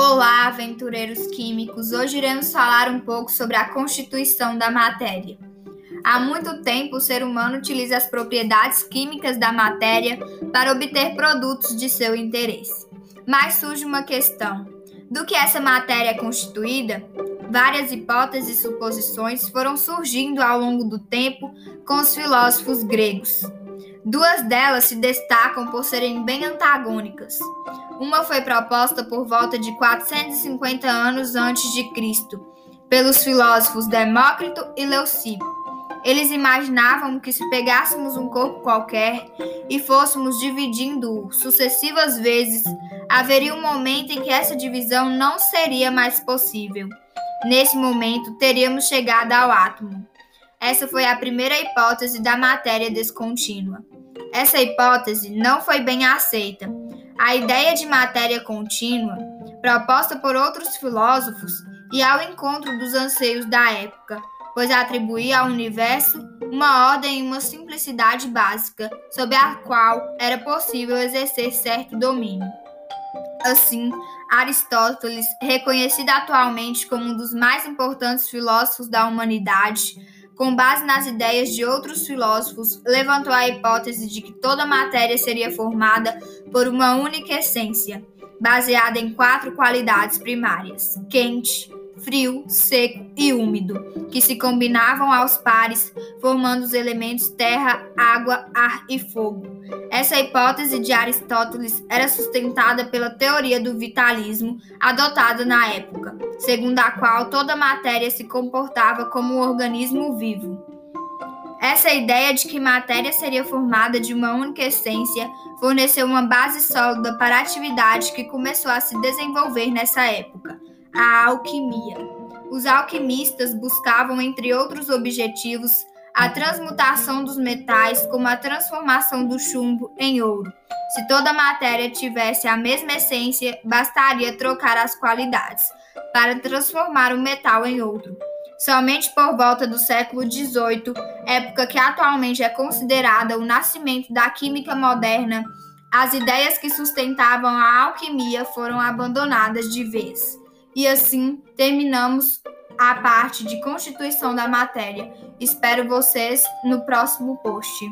Olá, aventureiros químicos! Hoje iremos falar um pouco sobre a constituição da matéria. Há muito tempo, o ser humano utiliza as propriedades químicas da matéria para obter produtos de seu interesse. Mas surge uma questão: do que essa matéria é constituída? Várias hipóteses e suposições foram surgindo ao longo do tempo com os filósofos gregos. Duas delas se destacam por serem bem antagônicas. Uma foi proposta por volta de 450 anos antes de Cristo, pelos filósofos Demócrito e Leucipo. Eles imaginavam que se pegássemos um corpo qualquer e fôssemos dividindo-o sucessivas vezes, haveria um momento em que essa divisão não seria mais possível. Nesse momento, teríamos chegado ao átomo. Essa foi a primeira hipótese da matéria descontínua. Essa hipótese não foi bem aceita. A ideia de matéria contínua, proposta por outros filósofos, ia ao encontro dos anseios da época, pois atribuía ao universo uma ordem e uma simplicidade básica sob a qual era possível exercer certo domínio. Assim, Aristóteles, reconhecido atualmente como um dos mais importantes filósofos da humanidade, com base nas ideias de outros filósofos, levantou a hipótese de que toda matéria seria formada por uma única essência, baseada em quatro qualidades primárias: quente, frio, seco e úmido, que se combinavam aos pares, formando os elementos terra, água, ar e fogo. Essa hipótese de Aristóteles era sustentada pela teoria do vitalismo adotada na época, segundo a qual toda matéria se comportava como um organismo vivo. Essa ideia de que matéria seria formada de uma única essência forneceu uma base sólida para a atividade que começou a se desenvolver nessa época a alquimia. Os alquimistas buscavam, entre outros objetivos, a transmutação dos metais, como a transformação do chumbo em ouro. Se toda matéria tivesse a mesma essência, bastaria trocar as qualidades para transformar o metal em outro. Somente por volta do século XVIII, época que atualmente é considerada o nascimento da química moderna, as ideias que sustentavam a alquimia foram abandonadas de vez. E assim terminamos a parte de constituição da matéria. Espero vocês no próximo post.